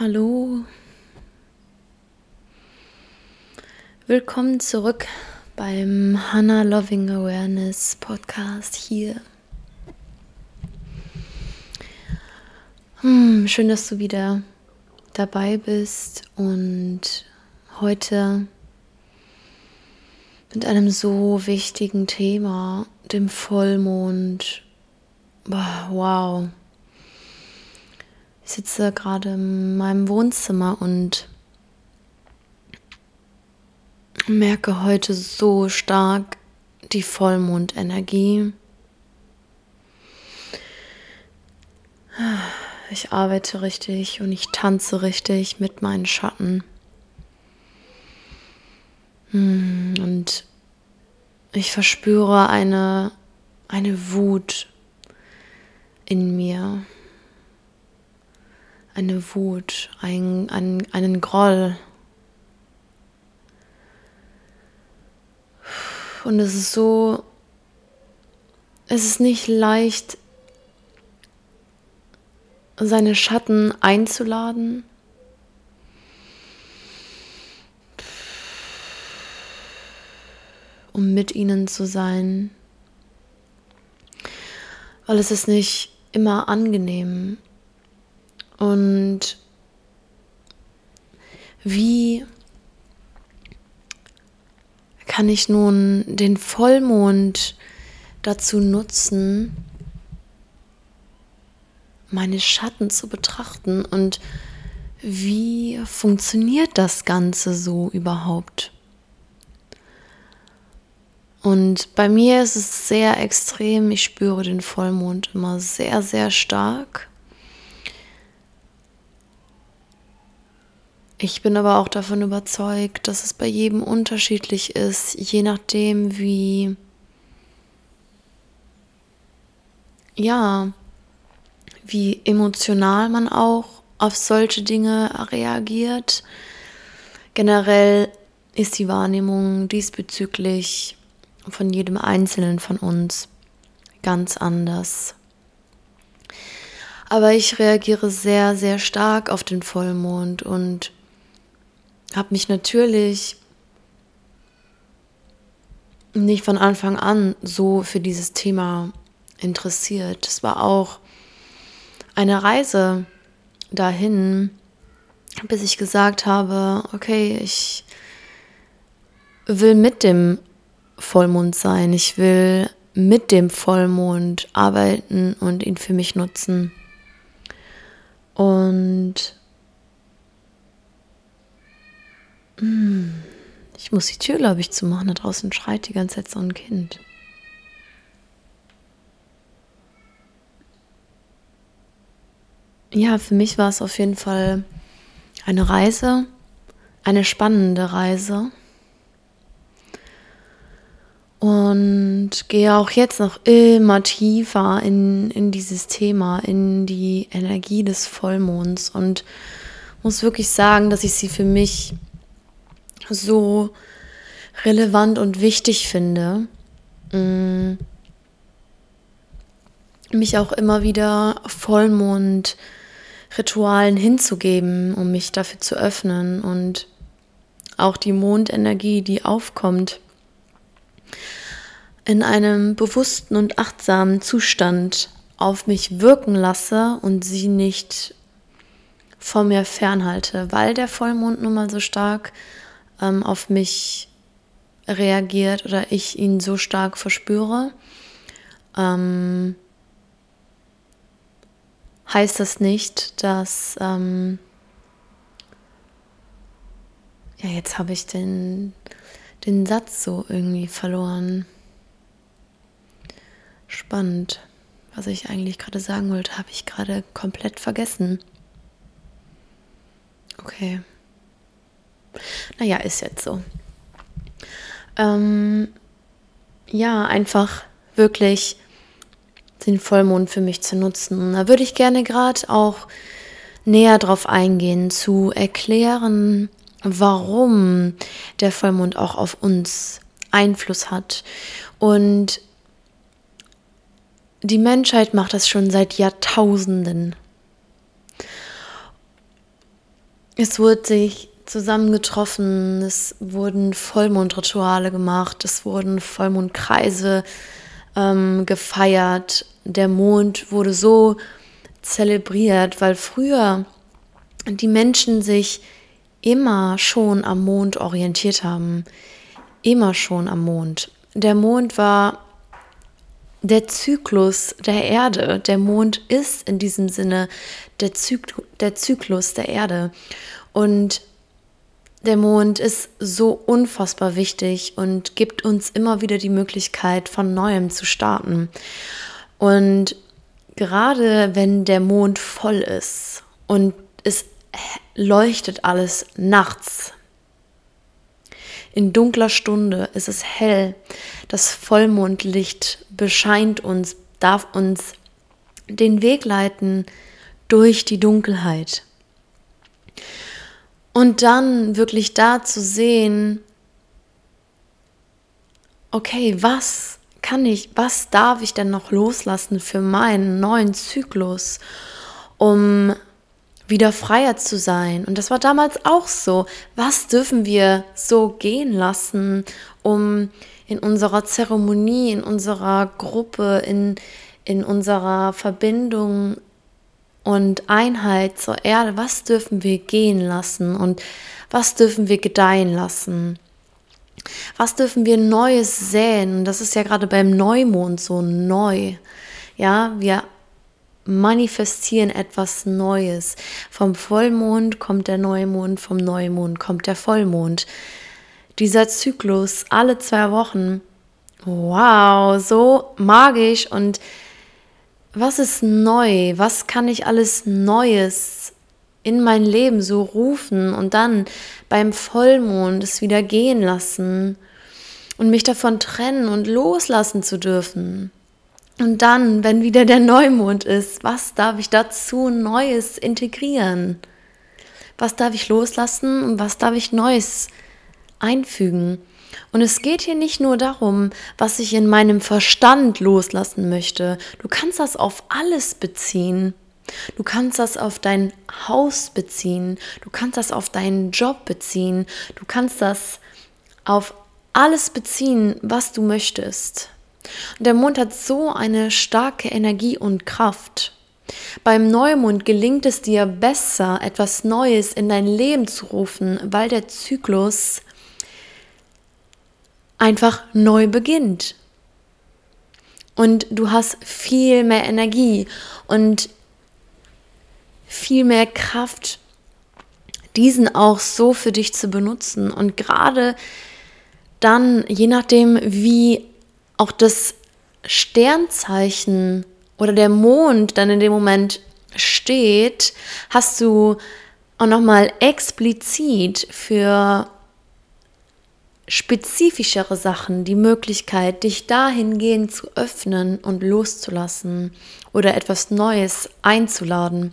Hallo. Willkommen zurück beim Hannah Loving Awareness Podcast hier. Hm, schön, dass du wieder dabei bist und heute mit einem so wichtigen Thema, dem Vollmond. Wow. Sitze gerade in meinem Wohnzimmer und merke heute so stark die Vollmondenergie. Ich arbeite richtig und ich tanze richtig mit meinen Schatten. Hm, und ich verspüre eine, eine Wut in mir eine Wut, ein, ein, einen Groll. Und es ist so, es ist nicht leicht, seine Schatten einzuladen. um mit ihnen zu sein, weil es ist nicht immer angenehm und wie kann ich nun den Vollmond dazu nutzen, meine Schatten zu betrachten und wie funktioniert das Ganze so überhaupt? Und bei mir ist es sehr extrem, ich spüre den Vollmond immer sehr, sehr stark. Ich bin aber auch davon überzeugt, dass es bei jedem unterschiedlich ist, je nachdem, wie, ja, wie emotional man auch auf solche Dinge reagiert. Generell ist die Wahrnehmung diesbezüglich von jedem Einzelnen von uns ganz anders. Aber ich reagiere sehr, sehr stark auf den Vollmond und habe mich natürlich nicht von Anfang an so für dieses Thema interessiert. Es war auch eine Reise dahin, bis ich gesagt habe, okay, ich will mit dem Vollmond sein, ich will mit dem Vollmond arbeiten und ihn für mich nutzen. Und Hm. Ich muss die Tür, glaube ich, zumachen. Da draußen schreit die ganze Zeit so ein Kind. Ja, für mich war es auf jeden Fall eine Reise, eine spannende Reise. Und gehe auch jetzt noch immer tiefer in, in dieses Thema, in die Energie des Vollmonds und muss wirklich sagen, dass ich sie für mich so relevant und wichtig finde, mm, mich auch immer wieder Vollmond-Ritualen hinzugeben, um mich dafür zu öffnen. Und auch die Mondenergie, die aufkommt, in einem bewussten und achtsamen Zustand auf mich wirken lasse und sie nicht vor mir fernhalte, weil der Vollmond nun mal so stark ähm, auf mich reagiert oder ich ihn so stark verspüre, ähm, heißt das nicht, dass ähm, ja jetzt habe ich den den Satz so irgendwie verloren. Spannend. Was ich eigentlich gerade sagen wollte, habe ich gerade komplett vergessen. Okay. Naja, ist jetzt so. Ähm, ja, einfach wirklich den Vollmond für mich zu nutzen. Da würde ich gerne gerade auch näher drauf eingehen, zu erklären, warum der Vollmond auch auf uns Einfluss hat. Und die Menschheit macht das schon seit Jahrtausenden. es wurde sich zusammengetroffen, es wurden Vollmondrituale gemacht, es wurden Vollmondkreise ähm, gefeiert. Der Mond wurde so zelebriert, weil früher die Menschen sich immer schon am Mond orientiert haben. Immer schon am Mond. Der Mond war der Zyklus der Erde. Der Mond ist in diesem Sinne der, Zyk der Zyklus der Erde. Und der Mond ist so unfassbar wichtig und gibt uns immer wieder die Möglichkeit, von neuem zu starten. Und gerade wenn der Mond voll ist und es leuchtet alles nachts, in dunkler Stunde ist es hell, das Vollmondlicht bescheint uns, darf uns den Weg leiten durch die Dunkelheit. Und dann wirklich da zu sehen, okay, was kann ich, was darf ich denn noch loslassen für meinen neuen Zyklus, um wieder freier zu sein. Und das war damals auch so. Was dürfen wir so gehen lassen, um in unserer Zeremonie, in unserer Gruppe, in, in unserer Verbindung und Einheit zur Erde, was dürfen wir gehen lassen und was dürfen wir gedeihen lassen? Was dürfen wir Neues säen? Und das ist ja gerade beim Neumond so neu. Ja, wir manifestieren etwas Neues. Vom Vollmond kommt der Neumond, vom Neumond kommt der Vollmond. Dieser Zyklus alle zwei Wochen, wow, so magisch und was ist neu? Was kann ich alles Neues in mein Leben so rufen und dann beim Vollmond es wieder gehen lassen und mich davon trennen und loslassen zu dürfen? Und dann, wenn wieder der Neumond ist, was darf ich dazu Neues integrieren? Was darf ich loslassen und was darf ich Neues einfügen? Und es geht hier nicht nur darum, was ich in meinem Verstand loslassen möchte. Du kannst das auf alles beziehen. Du kannst das auf dein Haus beziehen. Du kannst das auf deinen Job beziehen. Du kannst das auf alles beziehen, was du möchtest. Und der Mond hat so eine starke Energie und Kraft. Beim Neumond gelingt es dir besser, etwas Neues in dein Leben zu rufen, weil der Zyklus einfach neu beginnt. Und du hast viel mehr Energie und viel mehr Kraft, diesen auch so für dich zu benutzen. Und gerade dann, je nachdem, wie auch das Sternzeichen oder der Mond dann in dem Moment steht, hast du auch nochmal explizit für spezifischere Sachen die Möglichkeit, dich dahingehend zu öffnen und loszulassen oder etwas Neues einzuladen.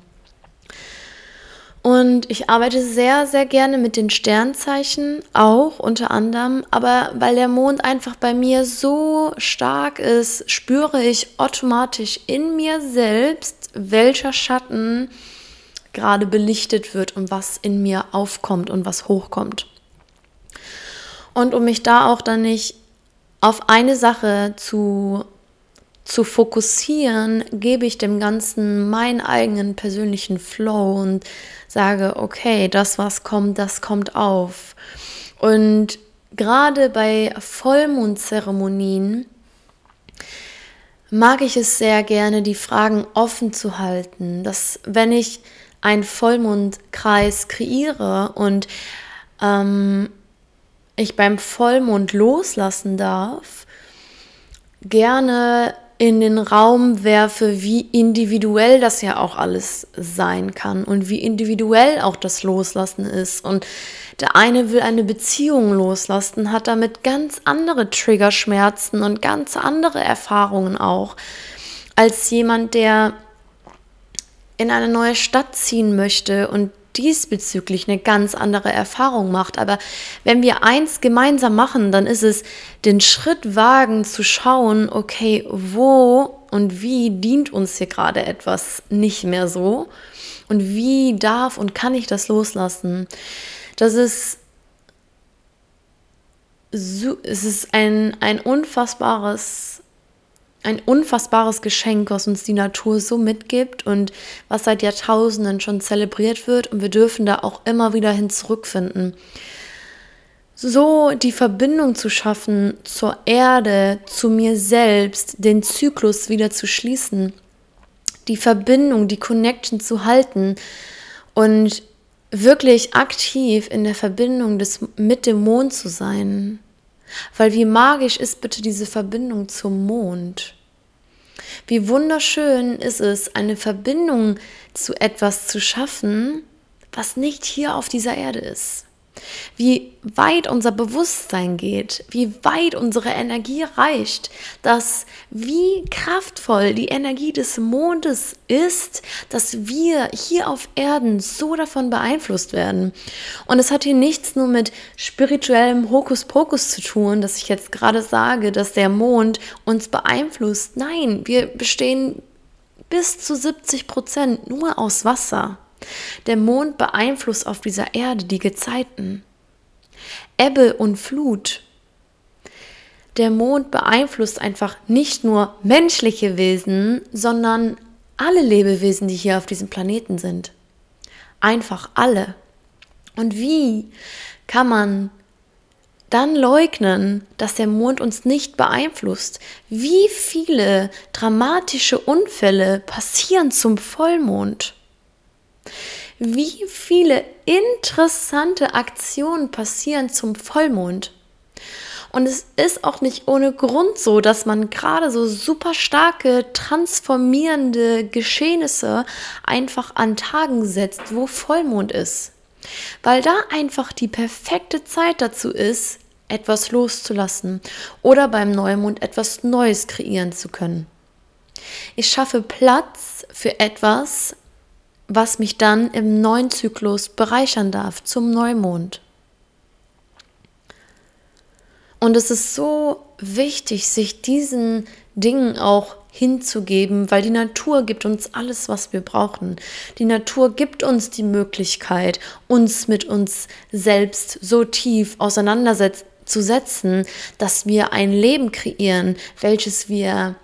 Und ich arbeite sehr, sehr gerne mit den Sternzeichen, auch unter anderem. Aber weil der Mond einfach bei mir so stark ist, spüre ich automatisch in mir selbst, welcher Schatten gerade belichtet wird und was in mir aufkommt und was hochkommt. Und um mich da auch dann nicht auf eine Sache zu zu fokussieren, gebe ich dem Ganzen meinen eigenen persönlichen Flow und sage, okay, das, was kommt, das kommt auf. Und gerade bei Vollmondzeremonien mag ich es sehr gerne, die Fragen offen zu halten, dass wenn ich einen Vollmondkreis kreiere und ähm, ich beim Vollmond loslassen darf, gerne in den Raum werfe, wie individuell das ja auch alles sein kann und wie individuell auch das Loslassen ist. Und der eine will eine Beziehung loslassen, hat damit ganz andere Triggerschmerzen und ganz andere Erfahrungen auch, als jemand, der in eine neue Stadt ziehen möchte und diesbezüglich eine ganz andere Erfahrung macht. Aber wenn wir eins gemeinsam machen, dann ist es den Schritt wagen zu schauen, okay, wo und wie dient uns hier gerade etwas nicht mehr so und wie darf und kann ich das loslassen. Das ist so, es ist ein, ein unfassbares ein unfassbares Geschenk, was uns die Natur so mitgibt und was seit Jahrtausenden schon zelebriert wird und wir dürfen da auch immer wieder hin zurückfinden. So die Verbindung zu schaffen zur Erde, zu mir selbst, den Zyklus wieder zu schließen, die Verbindung, die Connection zu halten und wirklich aktiv in der Verbindung des, mit dem Mond zu sein. Weil wie magisch ist bitte diese Verbindung zum Mond? Wie wunderschön ist es, eine Verbindung zu etwas zu schaffen, was nicht hier auf dieser Erde ist wie weit unser Bewusstsein geht, wie weit unsere Energie reicht, dass wie kraftvoll die Energie des Mondes ist, dass wir hier auf Erden so davon beeinflusst werden. Und es hat hier nichts nur mit spirituellem Hokuspokus zu tun, dass ich jetzt gerade sage, dass der Mond uns beeinflusst. Nein, wir bestehen bis zu 70 Prozent nur aus Wasser. Der Mond beeinflusst auf dieser Erde die Gezeiten. Ebbe und Flut. Der Mond beeinflusst einfach nicht nur menschliche Wesen, sondern alle Lebewesen, die hier auf diesem Planeten sind. Einfach alle. Und wie kann man dann leugnen, dass der Mond uns nicht beeinflusst? Wie viele dramatische Unfälle passieren zum Vollmond? Wie viele interessante Aktionen passieren zum Vollmond. Und es ist auch nicht ohne Grund so, dass man gerade so super starke, transformierende Geschehnisse einfach an Tagen setzt, wo Vollmond ist. Weil da einfach die perfekte Zeit dazu ist, etwas loszulassen oder beim Neumond etwas Neues kreieren zu können. Ich schaffe Platz für etwas, was mich dann im neuen Zyklus bereichern darf zum Neumond. Und es ist so wichtig, sich diesen Dingen auch hinzugeben, weil die Natur gibt uns alles, was wir brauchen. Die Natur gibt uns die Möglichkeit, uns mit uns selbst so tief auseinanderzusetzen, dass wir ein Leben kreieren, welches wir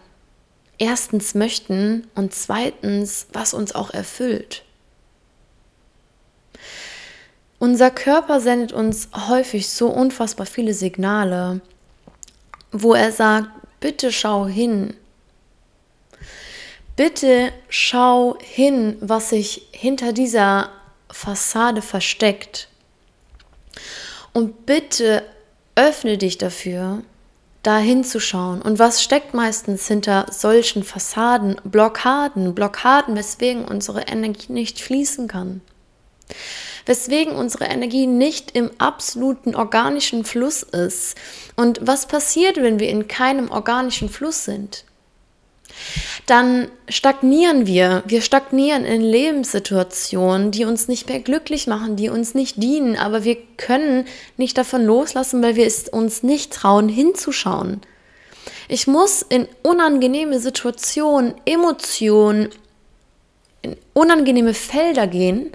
erstens möchten und zweitens, was uns auch erfüllt. Unser Körper sendet uns häufig so unfassbar viele Signale, wo er sagt, bitte schau hin. Bitte schau hin, was sich hinter dieser Fassade versteckt. Und bitte öffne dich dafür, da hinzuschauen. Und was steckt meistens hinter solchen Fassaden? Blockaden, Blockaden, weswegen unsere Energie nicht fließen kann. Weswegen unsere Energie nicht im absoluten organischen Fluss ist. Und was passiert, wenn wir in keinem organischen Fluss sind? Dann stagnieren wir. Wir stagnieren in Lebenssituationen, die uns nicht mehr glücklich machen, die uns nicht dienen, aber wir können nicht davon loslassen, weil wir es uns nicht trauen, hinzuschauen. Ich muss in unangenehme Situationen, Emotionen, in unangenehme Felder gehen,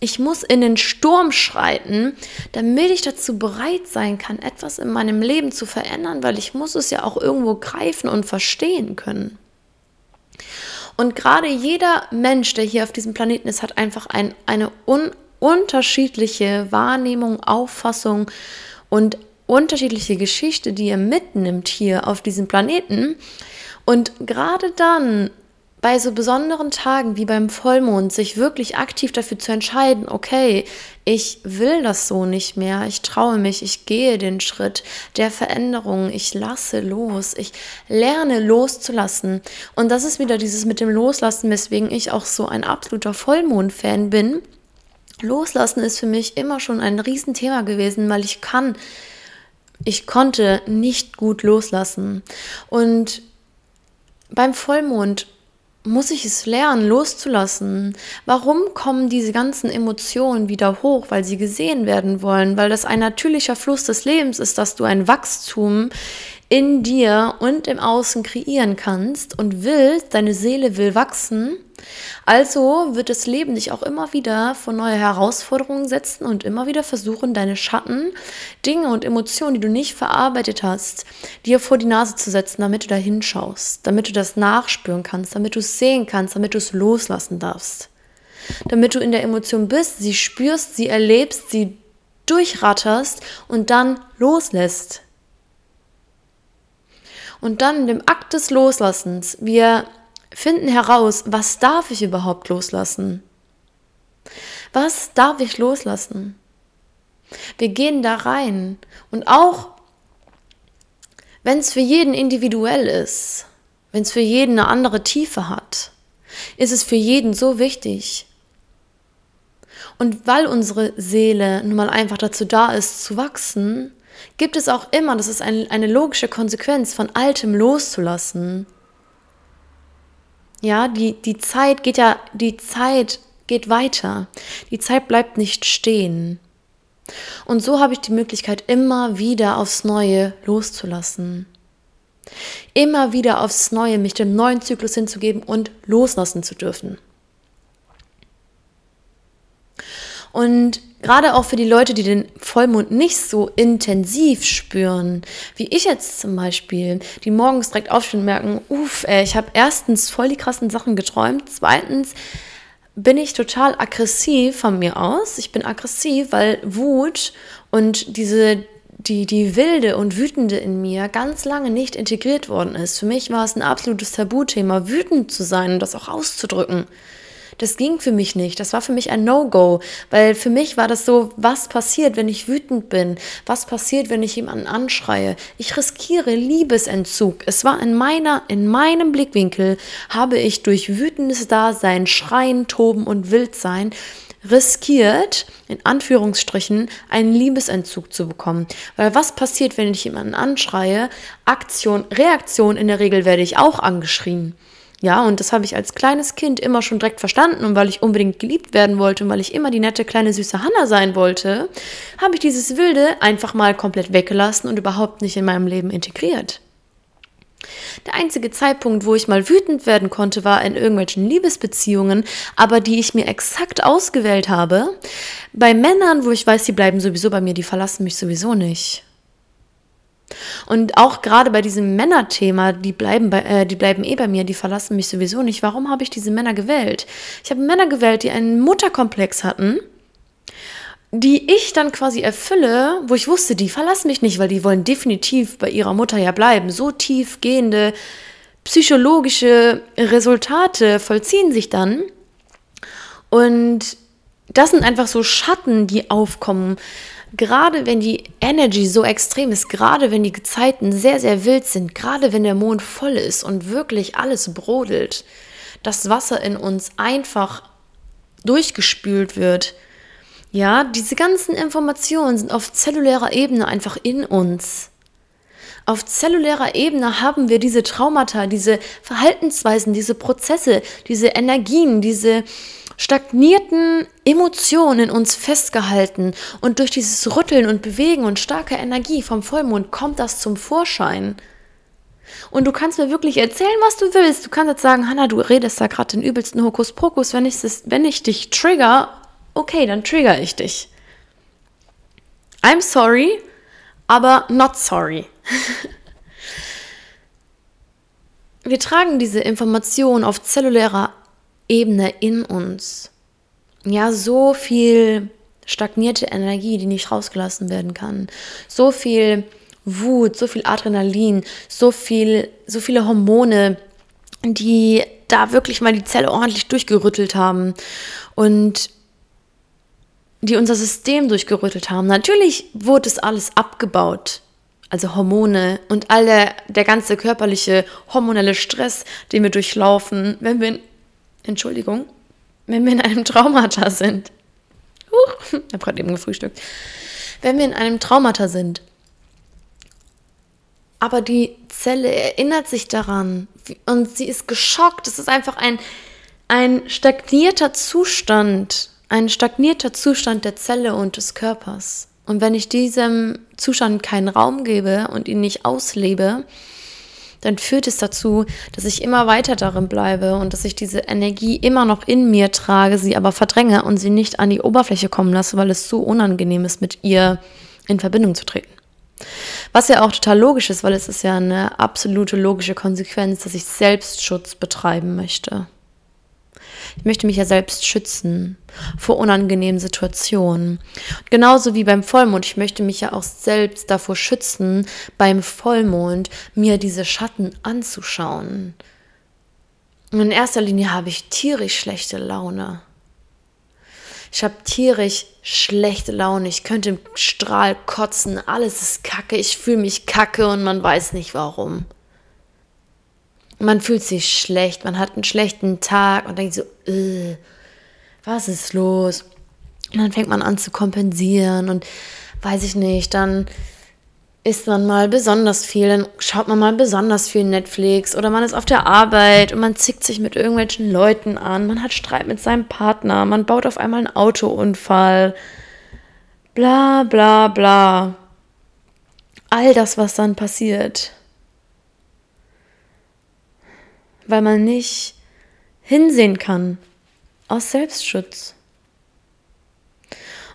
ich muss in den Sturm schreiten, damit ich dazu bereit sein kann, etwas in meinem Leben zu verändern, weil ich muss es ja auch irgendwo greifen und verstehen können. Und gerade jeder Mensch, der hier auf diesem Planeten ist, hat einfach ein, eine un unterschiedliche Wahrnehmung, Auffassung und unterschiedliche Geschichte, die er mitnimmt hier auf diesem Planeten. Und gerade dann, bei so besonderen Tagen wie beim Vollmond sich wirklich aktiv dafür zu entscheiden, okay, ich will das so nicht mehr, ich traue mich, ich gehe den Schritt der Veränderung, ich lasse los, ich lerne loszulassen. Und das ist wieder dieses mit dem Loslassen, weswegen ich auch so ein absoluter Vollmond-Fan bin. Loslassen ist für mich immer schon ein Riesenthema gewesen, weil ich kann, ich konnte nicht gut loslassen. Und beim Vollmond muss ich es lernen, loszulassen? Warum kommen diese ganzen Emotionen wieder hoch? Weil sie gesehen werden wollen, weil das ein natürlicher Fluss des Lebens ist, dass du ein Wachstum in dir und im Außen kreieren kannst und willst, deine Seele will wachsen, also wird das Leben dich auch immer wieder vor neue Herausforderungen setzen und immer wieder versuchen, deine Schatten, Dinge und Emotionen, die du nicht verarbeitet hast, dir vor die Nase zu setzen, damit du da hinschaust, damit du das nachspüren kannst, damit du es sehen kannst, damit du es loslassen darfst. Damit du in der Emotion bist, sie spürst, sie erlebst, sie durchratterst und dann loslässt. Und dann dem Akt des Loslassens, wir finden heraus, was darf ich überhaupt loslassen? Was darf ich loslassen? Wir gehen da rein und auch wenn es für jeden individuell ist, wenn es für jeden eine andere Tiefe hat, ist es für jeden so wichtig. Und weil unsere Seele nun mal einfach dazu da ist, zu wachsen, gibt es auch immer, das ist ein, eine logische Konsequenz, von Altem loszulassen. Ja, die, die Zeit geht ja, die Zeit geht weiter. Die Zeit bleibt nicht stehen. Und so habe ich die Möglichkeit, immer wieder aufs Neue loszulassen. Immer wieder aufs Neue mich dem neuen Zyklus hinzugeben und loslassen zu dürfen. Und gerade auch für die Leute, die den Vollmond nicht so intensiv spüren, wie ich jetzt zum Beispiel, die morgens direkt aufstehen und merken, uff, ey, ich habe erstens voll die krassen Sachen geträumt, zweitens bin ich total aggressiv von mir aus. Ich bin aggressiv, weil Wut und diese die, die wilde und wütende in mir ganz lange nicht integriert worden ist. Für mich war es ein absolutes Tabuthema, wütend zu sein und das auch auszudrücken das ging für mich nicht. Das war für mich ein No-Go, weil für mich war das so, was passiert, wenn ich wütend bin? Was passiert, wenn ich jemanden anschreie? Ich riskiere Liebesentzug. Es war in meiner, in meinem Blickwinkel habe ich durch wütendes Dasein, Schreien, Toben und Wildsein riskiert, in Anführungsstrichen, einen Liebesentzug zu bekommen. Weil was passiert, wenn ich jemanden anschreie? Aktion, Reaktion, in der Regel werde ich auch angeschrien. Ja, und das habe ich als kleines Kind immer schon direkt verstanden und weil ich unbedingt geliebt werden wollte und weil ich immer die nette kleine süße Hanna sein wollte, habe ich dieses Wilde einfach mal komplett weggelassen und überhaupt nicht in meinem Leben integriert. Der einzige Zeitpunkt, wo ich mal wütend werden konnte, war in irgendwelchen Liebesbeziehungen, aber die ich mir exakt ausgewählt habe. Bei Männern, wo ich weiß, die bleiben sowieso bei mir, die verlassen mich sowieso nicht. Und auch gerade bei diesem Männerthema, die bleiben, bei, äh, die bleiben eh bei mir, die verlassen mich sowieso nicht. Warum habe ich diese Männer gewählt? Ich habe Männer gewählt, die einen Mutterkomplex hatten, die ich dann quasi erfülle, wo ich wusste, die verlassen mich nicht, weil die wollen definitiv bei ihrer Mutter ja bleiben. So tiefgehende psychologische Resultate vollziehen sich dann. Und das sind einfach so Schatten, die aufkommen gerade wenn die Energy so extrem ist, gerade wenn die Gezeiten sehr, sehr wild sind, gerade wenn der Mond voll ist und wirklich alles brodelt, das Wasser in uns einfach durchgespült wird. Ja, diese ganzen Informationen sind auf zellulärer Ebene einfach in uns. Auf zellulärer Ebene haben wir diese Traumata, diese Verhaltensweisen, diese Prozesse, diese Energien, diese stagnierten Emotionen in uns festgehalten und durch dieses Rütteln und Bewegen und starke Energie vom Vollmond kommt das zum Vorschein. Und du kannst mir wirklich erzählen, was du willst. Du kannst jetzt sagen, Hanna, du redest da gerade den übelsten Hokuspokus. Wenn ich, wenn ich dich trigger, okay, dann trigger ich dich. I'm sorry, aber not sorry. Wir tragen diese Information auf zellulärer Ebene in uns. Ja, so viel stagnierte Energie, die nicht rausgelassen werden kann. So viel Wut, so viel Adrenalin, so viel, so viele Hormone, die da wirklich mal die Zelle ordentlich durchgerüttelt haben und die unser System durchgerüttelt haben. Natürlich wurde es alles abgebaut. Also Hormone und alle, der ganze körperliche hormonelle Stress, den wir durchlaufen, wenn wir Entschuldigung, wenn wir in einem Traumata sind. Huch, ich habe gerade eben gefrühstückt. Wenn wir in einem Traumata sind, aber die Zelle erinnert sich daran und sie ist geschockt. Es ist einfach ein, ein stagnierter Zustand, ein stagnierter Zustand der Zelle und des Körpers. Und wenn ich diesem Zustand keinen Raum gebe und ihn nicht auslebe, dann führt es dazu, dass ich immer weiter darin bleibe und dass ich diese Energie immer noch in mir trage, sie aber verdränge und sie nicht an die Oberfläche kommen lasse, weil es so unangenehm ist, mit ihr in Verbindung zu treten. Was ja auch total logisch ist, weil es ist ja eine absolute logische Konsequenz, dass ich Selbstschutz betreiben möchte. Ich möchte mich ja selbst schützen vor unangenehmen Situationen. Genauso wie beim Vollmond. Ich möchte mich ja auch selbst davor schützen, beim Vollmond mir diese Schatten anzuschauen. Und in erster Linie habe ich tierisch schlechte Laune. Ich habe tierisch schlechte Laune. Ich könnte im Strahl kotzen. Alles ist kacke. Ich fühle mich kacke und man weiß nicht warum. Man fühlt sich schlecht. Man hat einen schlechten Tag und denkt so, äh, was ist los? Und dann fängt man an zu kompensieren und weiß ich nicht, dann isst man mal besonders viel, dann schaut man mal besonders viel Netflix oder man ist auf der Arbeit und man zickt sich mit irgendwelchen Leuten an, man hat Streit mit seinem Partner, man baut auf einmal einen Autounfall, bla bla bla. All das, was dann passiert. Weil man nicht hinsehen kann aus Selbstschutz.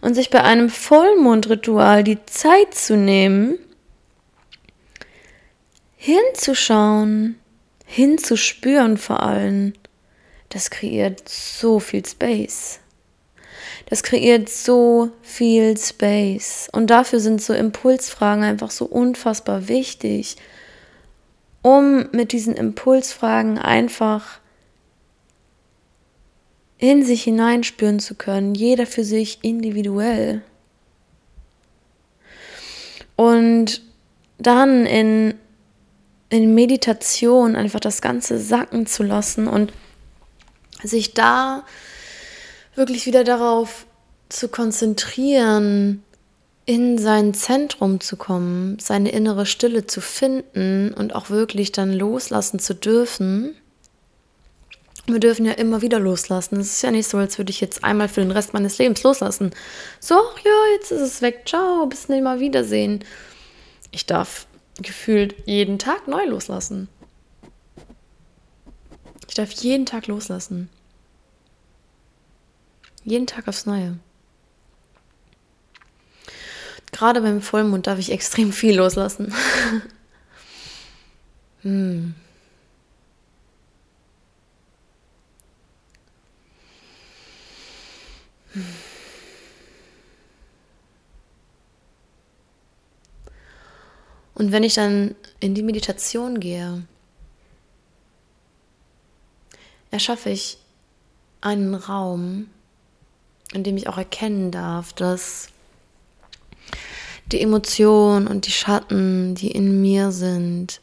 Und sich bei einem Vollmondritual die Zeit zu nehmen, hinzuschauen, hinzuspüren vor allem, das kreiert so viel Space. Das kreiert so viel Space. Und dafür sind so Impulsfragen einfach so unfassbar wichtig, um mit diesen Impulsfragen einfach in sich hineinspüren zu können, jeder für sich individuell. Und dann in in Meditation einfach das Ganze sacken zu lassen und sich da wirklich wieder darauf zu konzentrieren, in sein Zentrum zu kommen, seine innere Stille zu finden und auch wirklich dann loslassen zu dürfen. Wir dürfen ja immer wieder loslassen. Es ist ja nicht so, als würde ich jetzt einmal für den Rest meines Lebens loslassen. So, ja, jetzt ist es weg. Ciao, bis nicht mal wiedersehen. Ich darf gefühlt jeden Tag neu loslassen. Ich darf jeden Tag loslassen. Jeden Tag aufs Neue. Gerade beim Vollmond darf ich extrem viel loslassen. hm. Und wenn ich dann in die Meditation gehe, erschaffe ich einen Raum, in dem ich auch erkennen darf, dass die Emotionen und die Schatten, die in mir sind,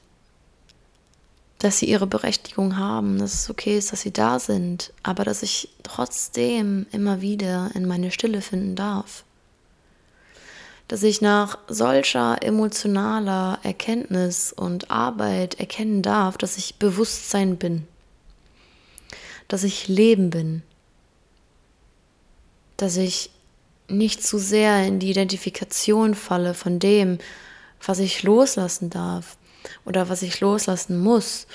dass sie ihre Berechtigung haben, dass es okay ist, dass sie da sind, aber dass ich trotzdem immer wieder in meine Stille finden darf. Dass ich nach solcher emotionaler Erkenntnis und Arbeit erkennen darf, dass ich Bewusstsein bin, dass ich Leben bin, dass ich nicht zu sehr in die Identifikation falle von dem, was ich loslassen darf oder was ich loslassen muss,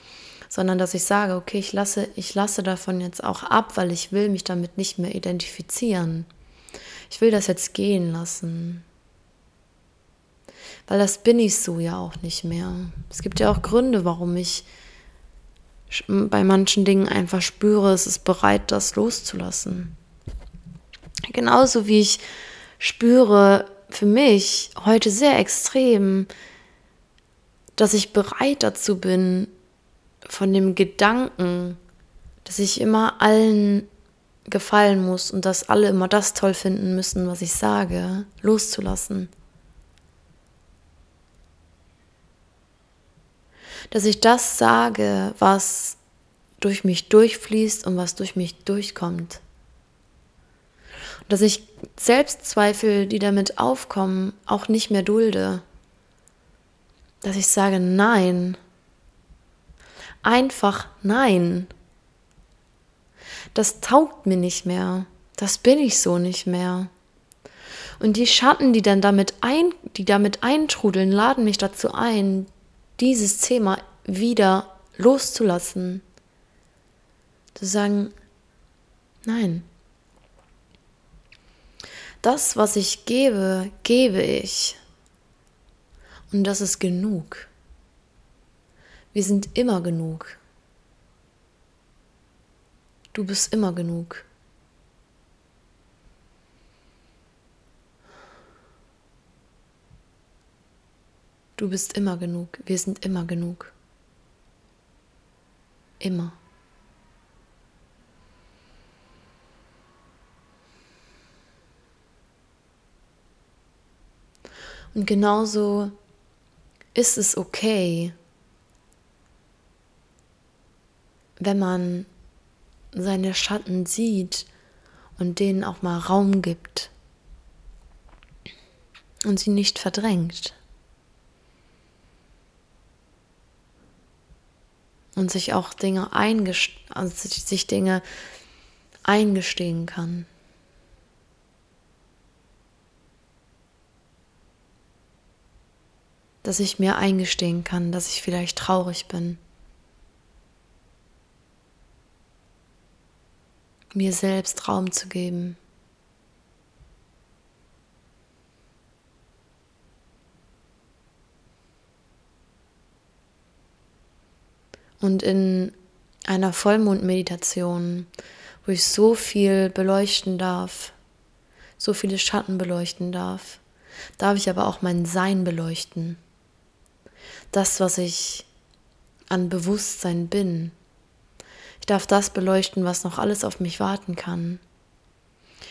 sondern dass ich sage, okay, ich lasse, ich lasse davon jetzt auch ab, weil ich will mich damit nicht mehr identifizieren. Ich will das jetzt gehen lassen weil das bin ich so ja auch nicht mehr. Es gibt ja auch Gründe, warum ich bei manchen Dingen einfach spüre, es ist bereit, das loszulassen. Genauso wie ich spüre für mich heute sehr extrem, dass ich bereit dazu bin, von dem Gedanken, dass ich immer allen gefallen muss und dass alle immer das toll finden müssen, was ich sage, loszulassen. dass ich das sage, was durch mich durchfließt und was durch mich durchkommt. Dass ich Selbstzweifel, die damit aufkommen, auch nicht mehr dulde. Dass ich sage Nein. Einfach Nein. Das taugt mir nicht mehr. Das bin ich so nicht mehr. Und die Schatten, die dann damit ein, die damit eintrudeln, laden mich dazu ein, dieses Thema wieder loszulassen. Zu sagen, nein. Das, was ich gebe, gebe ich. Und das ist genug. Wir sind immer genug. Du bist immer genug. Du bist immer genug. Wir sind immer genug. Immer. Und genauso ist es okay, wenn man seine Schatten sieht und denen auch mal Raum gibt und sie nicht verdrängt. Und sich auch Dinge eingestehen, also sich Dinge eingestehen kann. Dass ich mir eingestehen kann, dass ich vielleicht traurig bin. mir selbst Raum zu geben. Und in einer Vollmondmeditation, wo ich so viel beleuchten darf, so viele Schatten beleuchten darf, darf ich aber auch mein Sein beleuchten. Das, was ich an Bewusstsein bin, ich darf das beleuchten, was noch alles auf mich warten kann.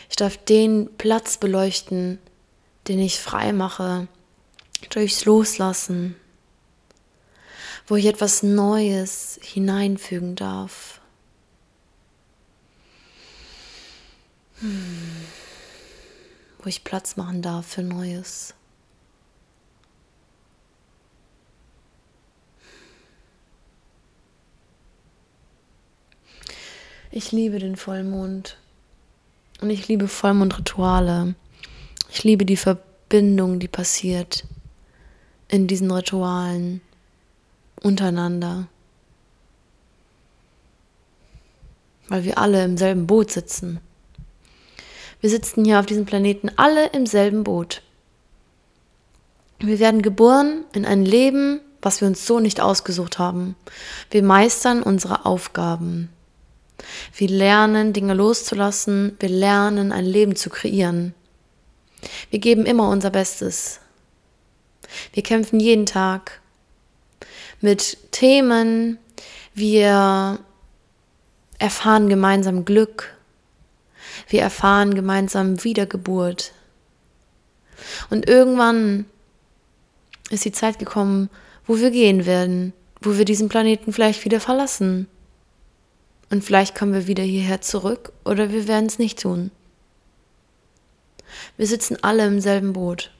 Ich darf den Platz beleuchten, den ich frei mache, durchs Loslassen, wo ich etwas Neues hineinfügen darf. Hm. Wo ich Platz machen darf für Neues. Ich liebe den Vollmond. Und ich liebe Vollmondrituale. Ich liebe die Verbindung, die passiert in diesen Ritualen untereinander. Weil wir alle im selben Boot sitzen. Wir sitzen hier auf diesem Planeten alle im selben Boot. Wir werden geboren in ein Leben, was wir uns so nicht ausgesucht haben. Wir meistern unsere Aufgaben. Wir lernen, Dinge loszulassen. Wir lernen, ein Leben zu kreieren. Wir geben immer unser Bestes. Wir kämpfen jeden Tag mit Themen. Wir erfahren gemeinsam Glück. Wir erfahren gemeinsam Wiedergeburt. Und irgendwann ist die Zeit gekommen, wo wir gehen werden, wo wir diesen Planeten vielleicht wieder verlassen. Und vielleicht kommen wir wieder hierher zurück oder wir werden es nicht tun. Wir sitzen alle im selben Boot.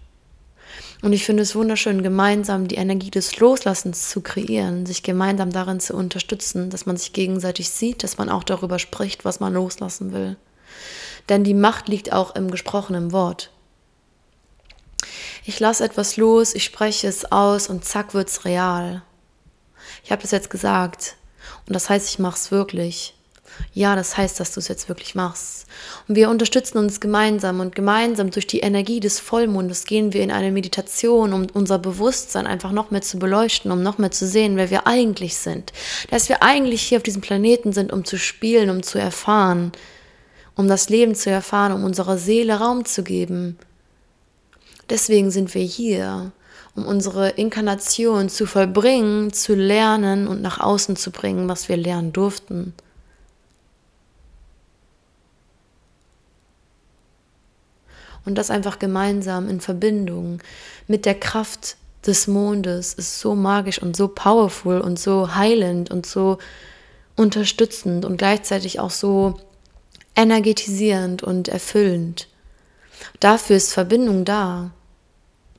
Und ich finde es wunderschön, gemeinsam die Energie des Loslassens zu kreieren, sich gemeinsam darin zu unterstützen, dass man sich gegenseitig sieht, dass man auch darüber spricht, was man loslassen will. Denn die Macht liegt auch im gesprochenen Wort. Ich lasse etwas los, ich spreche es aus und zack wird's real. Ich habe das jetzt gesagt. Und das heißt, ich mache es wirklich. Ja, das heißt, dass du es jetzt wirklich machst. Und wir unterstützen uns gemeinsam und gemeinsam durch die Energie des Vollmondes gehen wir in eine Meditation, um unser Bewusstsein einfach noch mehr zu beleuchten, um noch mehr zu sehen, wer wir eigentlich sind. Dass wir eigentlich hier auf diesem Planeten sind, um zu spielen, um zu erfahren, um das Leben zu erfahren, um unserer Seele Raum zu geben. Deswegen sind wir hier um unsere Inkarnation zu vollbringen, zu lernen und nach außen zu bringen, was wir lernen durften. Und das einfach gemeinsam in Verbindung mit der Kraft des Mondes ist so magisch und so powerful und so heilend und so unterstützend und gleichzeitig auch so energetisierend und erfüllend. Dafür ist Verbindung da.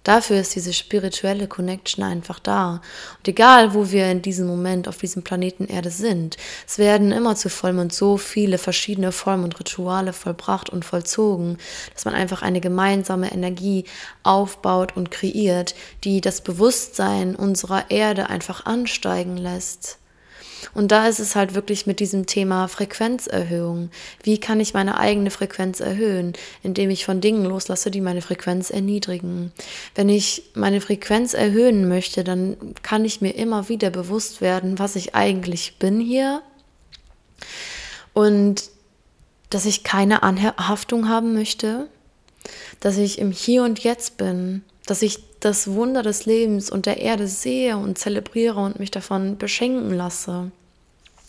Dafür ist diese spirituelle Connection einfach da. Und egal, wo wir in diesem Moment auf diesem Planeten Erde sind, es werden immer zu Vollmond so viele verschiedene Vollmondrituale vollbracht und vollzogen, dass man einfach eine gemeinsame Energie aufbaut und kreiert, die das Bewusstsein unserer Erde einfach ansteigen lässt. Und da ist es halt wirklich mit diesem Thema Frequenzerhöhung. Wie kann ich meine eigene Frequenz erhöhen, indem ich von Dingen loslasse, die meine Frequenz erniedrigen? Wenn ich meine Frequenz erhöhen möchte, dann kann ich mir immer wieder bewusst werden, was ich eigentlich bin hier. Und dass ich keine Anhaftung haben möchte, dass ich im Hier und Jetzt bin, dass ich das Wunder des Lebens und der Erde sehe und zelebriere und mich davon beschenken lasse.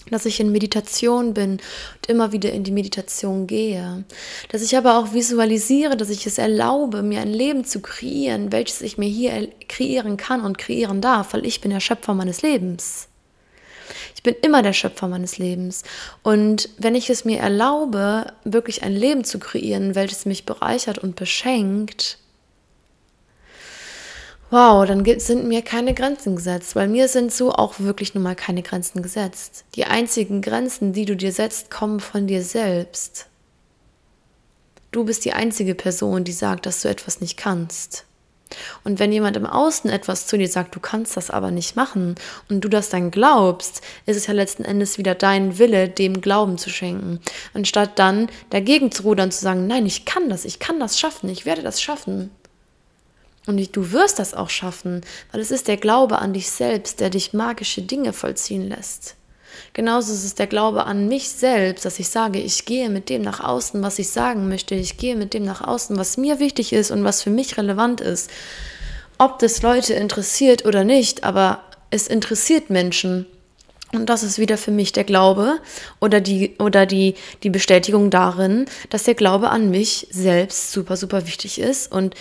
Dass ich in Meditation bin und immer wieder in die Meditation gehe. Dass ich aber auch visualisiere, dass ich es erlaube, mir ein Leben zu kreieren, welches ich mir hier kreieren kann und kreieren darf, weil ich bin der Schöpfer meines Lebens. Ich bin immer der Schöpfer meines Lebens. Und wenn ich es mir erlaube, wirklich ein Leben zu kreieren, welches mich bereichert und beschenkt, wow, dann sind mir keine Grenzen gesetzt, weil mir sind so auch wirklich nun mal keine Grenzen gesetzt. Die einzigen Grenzen, die du dir setzt, kommen von dir selbst. Du bist die einzige Person, die sagt, dass du etwas nicht kannst. Und wenn jemand im Außen etwas zu dir sagt, du kannst das aber nicht machen und du das dann glaubst, ist es ja letzten Endes wieder dein Wille, dem Glauben zu schenken. Anstatt dann dagegen zu rudern, zu sagen, nein, ich kann das, ich kann das schaffen, ich werde das schaffen. Und du wirst das auch schaffen, weil es ist der Glaube an dich selbst, der dich magische Dinge vollziehen lässt. Genauso ist es der Glaube an mich selbst, dass ich sage, ich gehe mit dem nach außen, was ich sagen möchte. Ich gehe mit dem nach außen, was mir wichtig ist und was für mich relevant ist. Ob das Leute interessiert oder nicht, aber es interessiert Menschen. Und das ist wieder für mich der Glaube oder die, oder die, die Bestätigung darin, dass der Glaube an mich selbst super, super wichtig ist und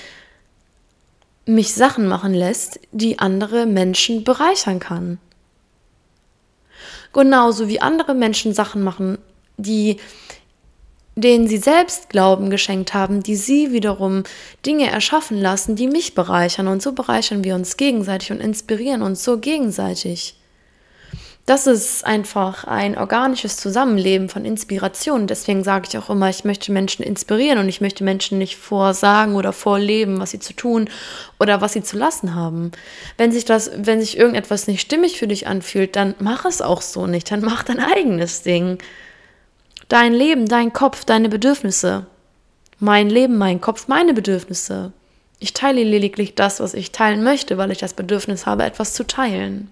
mich Sachen machen lässt, die andere Menschen bereichern kann. Genauso wie andere Menschen Sachen machen, die denen sie selbst Glauben geschenkt haben, die sie wiederum Dinge erschaffen lassen, die mich bereichern. Und so bereichern wir uns gegenseitig und inspirieren uns so gegenseitig das ist einfach ein organisches Zusammenleben von Inspiration. Deswegen sage ich auch immer, ich möchte Menschen inspirieren und ich möchte Menschen nicht vorsagen oder vorleben, was sie zu tun oder was sie zu lassen haben. Wenn sich das, wenn sich irgendetwas nicht stimmig für dich anfühlt, dann mach es auch so nicht. Dann mach dein eigenes Ding. Dein Leben, dein Kopf, deine Bedürfnisse. Mein Leben, mein Kopf, meine Bedürfnisse. Ich teile lediglich das, was ich teilen möchte, weil ich das Bedürfnis habe, etwas zu teilen.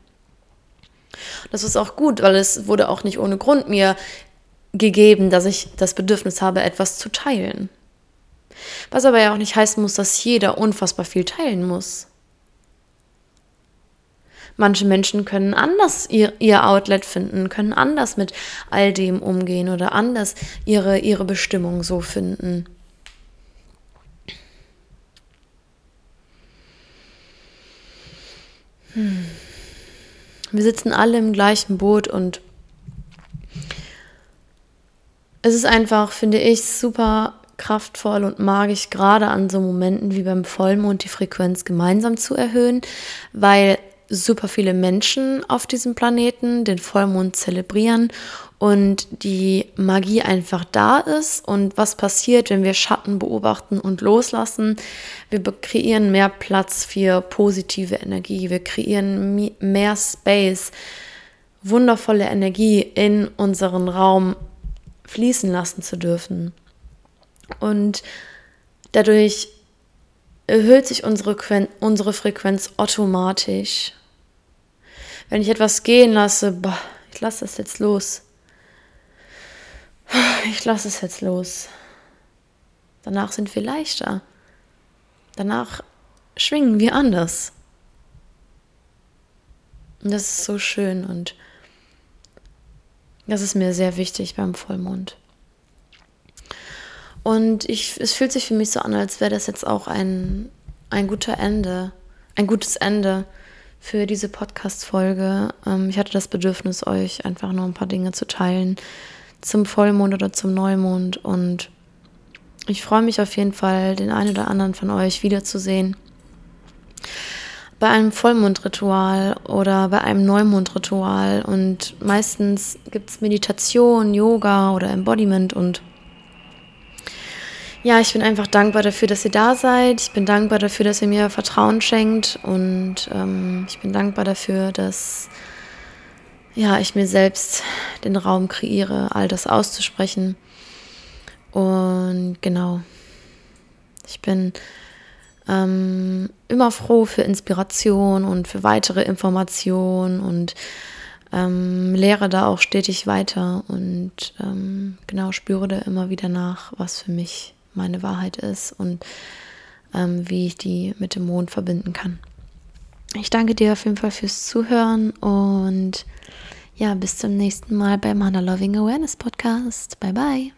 Das ist auch gut, weil es wurde auch nicht ohne Grund mir gegeben, dass ich das Bedürfnis habe, etwas zu teilen. Was aber ja auch nicht heißen muss, dass jeder unfassbar viel teilen muss. Manche Menschen können anders ihr, ihr Outlet finden, können anders mit all dem umgehen oder anders ihre, ihre Bestimmung so finden. Hm. Wir sitzen alle im gleichen Boot und es ist einfach, finde ich, super kraftvoll und magisch, gerade an so Momenten wie beim Vollmond die Frequenz gemeinsam zu erhöhen, weil super viele Menschen auf diesem Planeten den Vollmond zelebrieren und die Magie einfach da ist und was passiert, wenn wir Schatten beobachten und loslassen. Wir kreieren mehr Platz für positive Energie, wir kreieren mehr Space, wundervolle Energie in unseren Raum fließen lassen zu dürfen. Und dadurch erhöht sich unsere, unsere Frequenz automatisch. Wenn ich etwas gehen lasse, boah, ich lasse das jetzt los ich lasse es jetzt los. Danach sind wir leichter. Danach schwingen wir anders. Und das ist so schön und das ist mir sehr wichtig beim Vollmond. Und ich, es fühlt sich für mich so an, als wäre das jetzt auch ein, ein guter Ende, ein gutes Ende für diese Podcast-Folge. Ähm, ich hatte das Bedürfnis, euch einfach noch ein paar Dinge zu teilen, zum Vollmond oder zum Neumond. Und ich freue mich auf jeden Fall, den einen oder anderen von euch wiederzusehen. bei einem Vollmondritual oder bei einem Neumondritual. Und meistens gibt es Meditation, Yoga oder Embodiment. Und ja, ich bin einfach dankbar dafür, dass ihr da seid. Ich bin dankbar dafür, dass ihr mir Vertrauen schenkt. Und ähm, ich bin dankbar dafür, dass ja, ich mir selbst den Raum kreiere, all das auszusprechen. Und genau, ich bin ähm, immer froh für Inspiration und für weitere Informationen und ähm, lehre da auch stetig weiter und ähm, genau spüre da immer wieder nach, was für mich meine Wahrheit ist und ähm, wie ich die mit dem Mond verbinden kann. Ich danke dir auf jeden Fall fürs Zuhören und ja, bis zum nächsten Mal beim Hannah Loving Awareness Podcast. Bye bye.